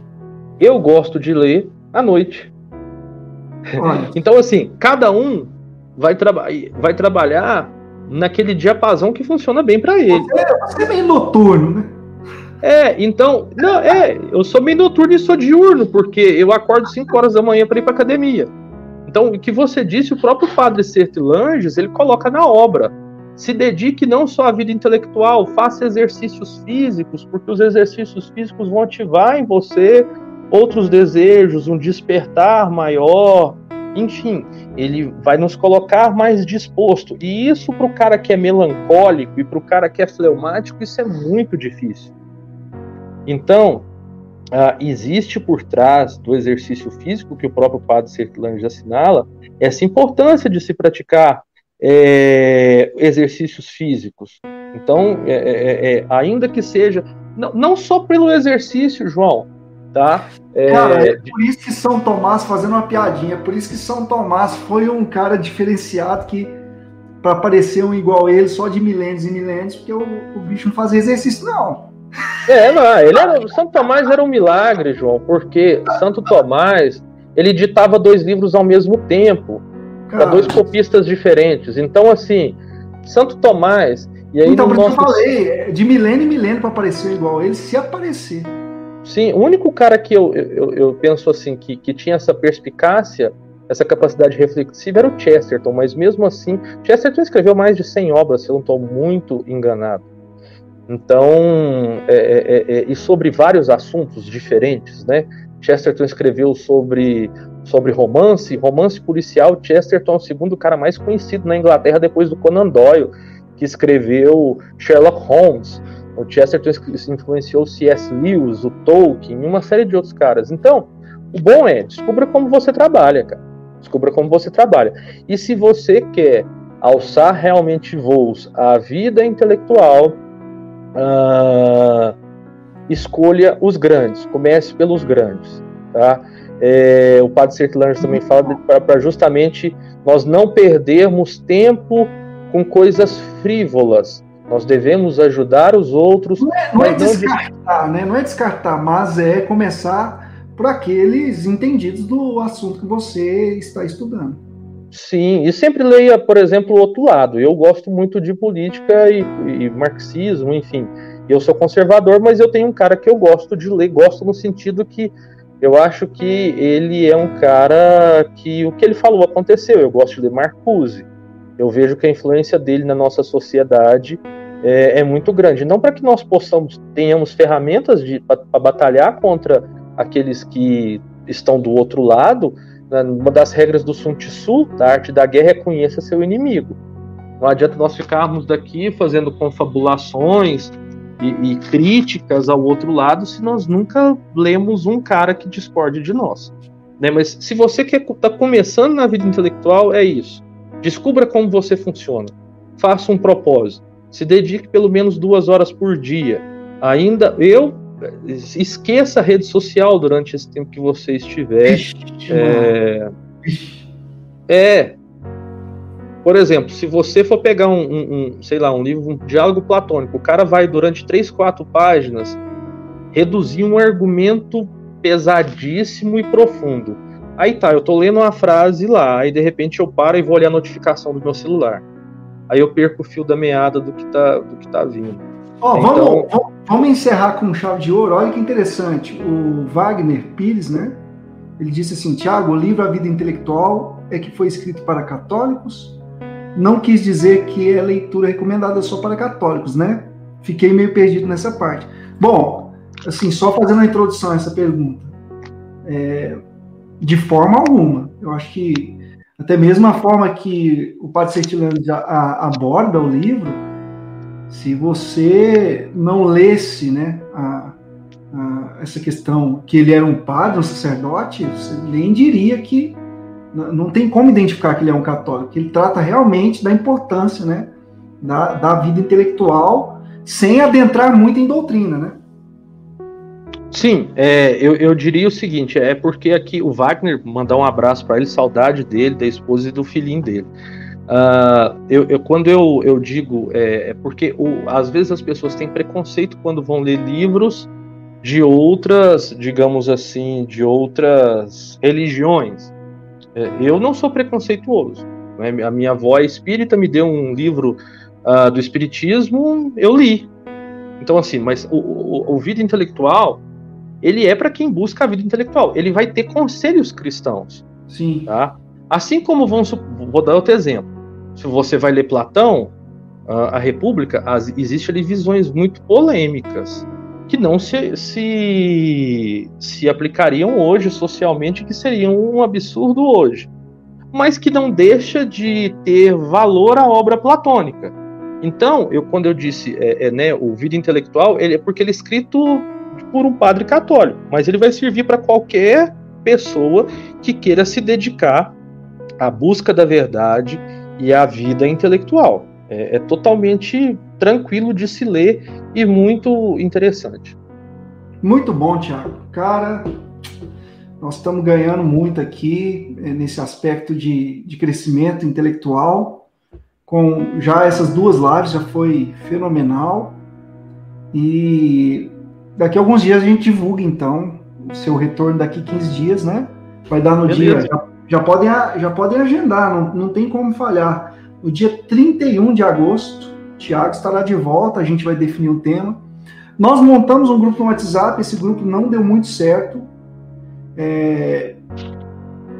Eu gosto de ler à noite. então, assim, cada um vai, traba vai trabalhar naquele diapasão que funciona bem para ele. Você, é, você, é meio noturno, né? É, então, não, é, eu sou meio noturno e sou diurno, porque eu acordo 5 horas da manhã para ir para academia. Então, o que você disse, o próprio padre Sertilanges, ele coloca na obra. Se dedique não só à vida intelectual, faça exercícios físicos, porque os exercícios físicos vão ativar em você outros desejos, um despertar maior, enfim, ele vai nos colocar mais disposto. E isso para o cara que é melancólico e para o cara que é fleumático, isso é muito difícil. Então, existe por trás do exercício físico, que o próprio padre Sertlange assinala, essa importância de se praticar é, exercícios físicos. Então, é, é, é ainda que seja, não, não só pelo exercício, João, tá? É... Cara, é por isso que São Tomás, fazendo uma piadinha, por isso que São Tomás foi um cara diferenciado que para parecer um igual a ele só de milênios e milênios, porque o, o bicho não fazia exercício, não. É, não, ele era, Santo Tomás era um milagre, João, porque Santo Tomás ele ditava dois livros ao mesmo tempo para dois copistas diferentes. Então, assim, Santo Tomás e aí então, por nosso... eu falei, é de milênio em milênio para aparecer igual ele, se aparecer. Sim, o único cara que eu, eu, eu penso assim que, que tinha essa perspicácia, essa capacidade reflexiva era o Chesterton, mas mesmo assim, Chesterton escreveu mais de 100 obras, se eu não estou muito enganado. Então, é, é, é, é, e sobre vários assuntos diferentes, né? Chesterton escreveu sobre, sobre romance, romance policial. Chesterton é o segundo cara mais conhecido na Inglaterra depois do Conan Doyle, que escreveu Sherlock Holmes. O Chesterton influenciou C.S. Lewis, o Tolkien e uma série de outros caras. Então, o bom é, descubra como você trabalha, cara. Descubra como você trabalha. E se você quer alçar realmente voos à vida intelectual, uh, escolha os grandes, comece pelos grandes, tá? É, o Padre Sertlanger também fala para justamente nós não perdermos tempo com coisas frívolas. Nós devemos ajudar os outros. Não é, não é descartar, não né? Não é descartar, mas é começar por aqueles entendidos do assunto que você está estudando. Sim, e sempre leia, por exemplo, o outro lado. Eu gosto muito de política e, e, marxismo, enfim. Eu sou conservador, mas eu tenho um cara que eu gosto de ler, gosto no sentido que eu acho que ele é um cara que o que ele falou aconteceu. Eu gosto de Marcuse. Eu vejo que a influência dele na nossa sociedade é, é muito grande. Não para que nós possamos tenhamos ferramentas para batalhar contra aqueles que estão do outro lado, né, uma das regras do Sun Tzu, da arte da guerra, é conheça seu inimigo. Não adianta nós ficarmos daqui fazendo confabulações e, e, críticas ao outro lado se nós nunca lemos um cara que discorde de nós. Né? Mas se você quer tá começando na vida intelectual, é isso. Descubra como você funciona. Faça um propósito. Se dedique pelo menos duas horas por dia. Ainda eu esqueça a rede social durante esse tempo que você estiver. é, é, por exemplo, se você for pegar um, um, um, sei lá, um livro, um diálogo platônico, o cara vai durante três, quatro páginas reduzir um argumento pesadíssimo e profundo. Aí tá, eu tô lendo uma frase lá, aí de repente eu paro e vou olhar a notificação do meu celular. Aí eu perco o fio da meada do que tá, do que tá vindo. Ó, então... vamos, vamos encerrar com chave de ouro. Olha que interessante. O Wagner Pires, né? Ele disse assim: Tiago, o livro A Vida Intelectual é que foi escrito para católicos. Não quis dizer que é leitura recomendada só para católicos, né? Fiquei meio perdido nessa parte. Bom, assim, só fazendo a introdução a essa pergunta. É, de forma alguma. Eu acho que até mesmo a forma que o Padre Sertilano aborda o livro se você não lesse né, a, a, essa questão que ele era um padre, um sacerdote, você nem diria que não tem como identificar que ele é um católico. Ele trata realmente da importância né, da, da vida intelectual, sem adentrar muito em doutrina, né? Sim, é, eu, eu, diria o seguinte: é porque aqui o Wagner mandar um abraço para ele, saudade dele, da esposa e do filhinho dele. Uh, eu, eu, quando eu, eu digo, é, é porque o, às vezes as pessoas têm preconceito quando vão ler livros de outras, digamos assim, de outras religiões. É, eu não sou preconceituoso. Né? A minha avó é espírita, me deu um livro uh, do espiritismo, eu li. Então, assim, mas o, o, o vida intelectual, ele é para quem busca a vida intelectual. Ele vai ter conselhos cristãos. Sim. Tá? Assim como vamos, vou dar outro exemplo se você vai ler Platão, a, a República, as, existe ali visões muito polêmicas que não se, se, se aplicariam hoje socialmente, que seriam um absurdo hoje, mas que não deixa de ter valor à obra platônica. Então, eu quando eu disse é, é, né, o vida intelectual, ele é porque ele é escrito por um padre católico, mas ele vai servir para qualquer pessoa que queira se dedicar à busca da verdade e à vida intelectual. É, é totalmente tranquilo de se ler e muito interessante. Muito bom, Tiago. Cara, nós estamos ganhando muito aqui é, nesse aspecto de, de crescimento intelectual. Com já essas duas lives já foi fenomenal. E daqui a alguns dias a gente divulga, então, o seu retorno daqui 15 dias, né? Vai dar no Beleza. dia. Já, já, podem, já podem agendar, não, não tem como falhar. No dia 31 de agosto, Tiago estará de volta, a gente vai definir o tema. Nós montamos um grupo no WhatsApp, esse grupo não deu muito certo. É,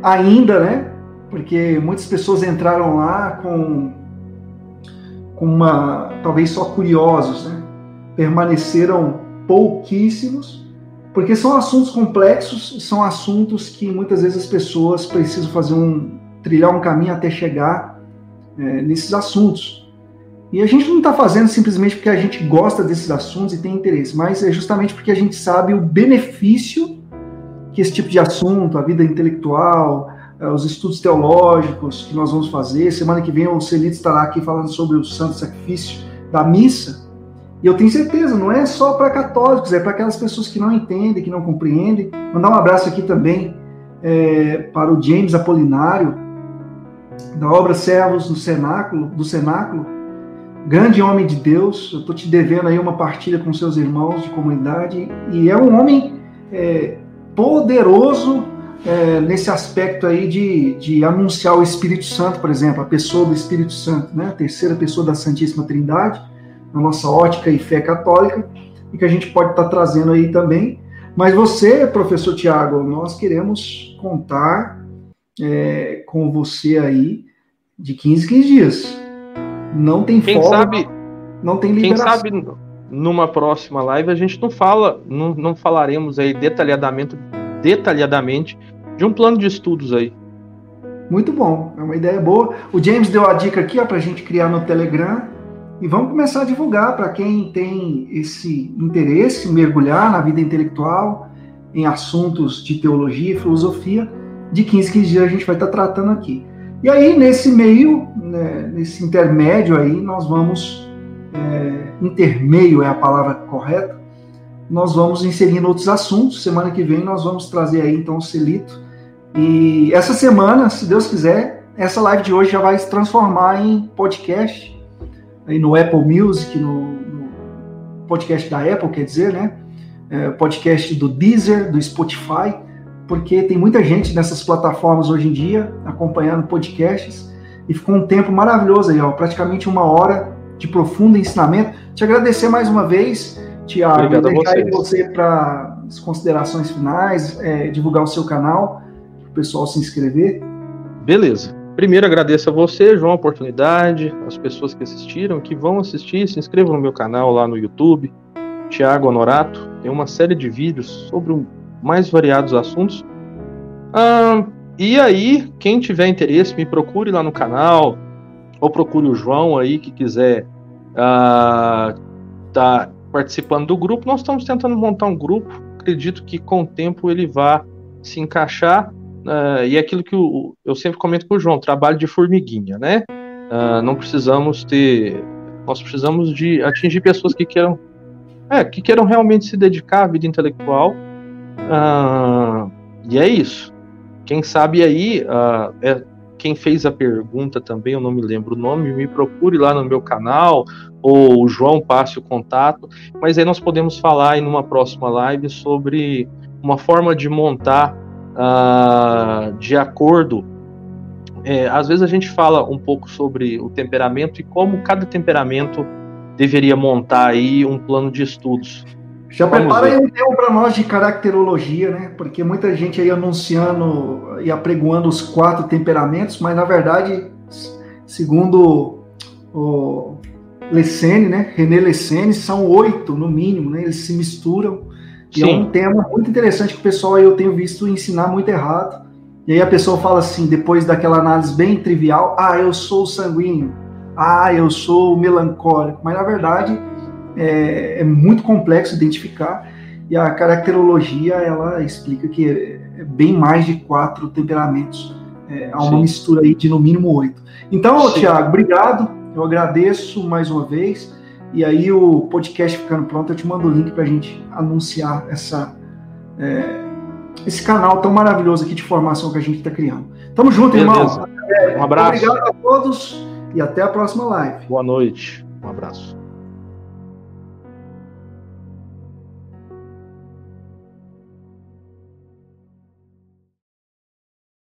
ainda, né? Porque muitas pessoas entraram lá com, com uma. talvez só curiosos, né? Permaneceram pouquíssimos, porque são assuntos complexos, são assuntos que muitas vezes as pessoas precisam fazer um. trilhar um caminho até chegar é, nesses assuntos. E a gente não está fazendo simplesmente porque a gente gosta desses assuntos e tem interesse, mas é justamente porque a gente sabe o benefício que esse tipo de assunto, a vida intelectual, é, os estudos teológicos que nós vamos fazer. Semana que vem o Celito estará aqui falando sobre o santo sacrifício da missa. E eu tenho certeza, não é só para católicos, é para aquelas pessoas que não entendem, que não compreendem. Mandar um abraço aqui também é, para o James Apolinário, da obra Servos do Cenáculo, do Cenáculo, grande homem de Deus. Eu estou te devendo aí uma partilha com seus irmãos de comunidade. E é um homem é, poderoso é, nesse aspecto aí de, de anunciar o Espírito Santo, por exemplo, a pessoa do Espírito Santo, né? a terceira pessoa da Santíssima Trindade, na nossa ótica e fé católica, e que a gente pode estar tá trazendo aí também. Mas você, professor Tiago, nós queremos contar é, com você aí de 15 15 dias. Não tem quem folga, sabe, não tem liberação. Quem sabe numa próxima live a gente não fala, não, não falaremos aí detalhadamente, detalhadamente de um plano de estudos aí. Muito bom, é uma ideia boa. O James deu a dica aqui para a gente criar no Telegram e vamos começar a divulgar para quem tem esse interesse, mergulhar na vida intelectual, em assuntos de teologia e filosofia. De 15 15 dias a gente vai estar tratando aqui. E aí, nesse meio, né, nesse intermédio aí, nós vamos, é, intermeio é a palavra correta, nós vamos inserindo outros assuntos. Semana que vem nós vamos trazer aí então o Celito. E essa semana, se Deus quiser, essa live de hoje já vai se transformar em podcast, aí no Apple Music, no, no podcast da Apple, quer dizer, né? É, podcast do Deezer, do Spotify porque tem muita gente nessas plataformas hoje em dia acompanhando podcasts e ficou um tempo maravilhoso aí, ó, praticamente uma hora de profundo ensinamento. Te agradecer mais uma vez, Tiago, Obrigado deixar aí você para as considerações finais, é, divulgar o seu canal, para o pessoal se inscrever. Beleza. Primeiro agradeço a você, João, a oportunidade, as pessoas que assistiram, que vão assistir, se inscrevam no meu canal lá no YouTube, Tiago Honorato. Tem uma série de vídeos sobre um mais variados assuntos. Ah, e aí, quem tiver interesse, me procure lá no canal, ou procure o João aí que quiser estar ah, tá participando do grupo. Nós estamos tentando montar um grupo, acredito que com o tempo ele vá se encaixar. Uh, e é aquilo que o, eu sempre comento com o João, trabalho de formiguinha, né? Uh, não precisamos ter. Nós precisamos de atingir pessoas que queiram. É, que queiram realmente se dedicar à vida intelectual ah, e é isso. Quem sabe aí, ah, é, quem fez a pergunta também, eu não me lembro o nome, me procure lá no meu canal, ou o João passe o contato, mas aí nós podemos falar em uma próxima live sobre uma forma de montar ah, de acordo. É, às vezes a gente fala um pouco sobre o temperamento e como cada temperamento deveria montar aí um plano de estudos. Já Vamos prepara ver. aí um tema para nós de caracterologia, né? Porque muita gente aí anunciando e apregoando os quatro temperamentos, mas na verdade, segundo o, Lessene, né? René Lessene, são oito no mínimo, né? Eles se misturam. E Sim. é um tema muito interessante que o pessoal eu tenho visto ensinar muito errado. E aí a pessoa fala assim, depois daquela análise bem trivial, ah, eu sou sanguíneo, ah, eu sou melancólico. Mas na verdade é, é muito complexo identificar. E a caracterologia ela explica que é, é bem mais de quatro temperamentos. É, há uma Sim. mistura aí de no mínimo oito. Então, Tiago, obrigado. Eu agradeço mais uma vez. E aí, o podcast ficando pronto, eu te mando o link para a gente anunciar essa, é, esse canal tão maravilhoso aqui de formação que a gente está criando. Tamo junto, Beleza. irmão. Um abraço. Obrigado a todos e até a próxima live. Boa noite. Um abraço.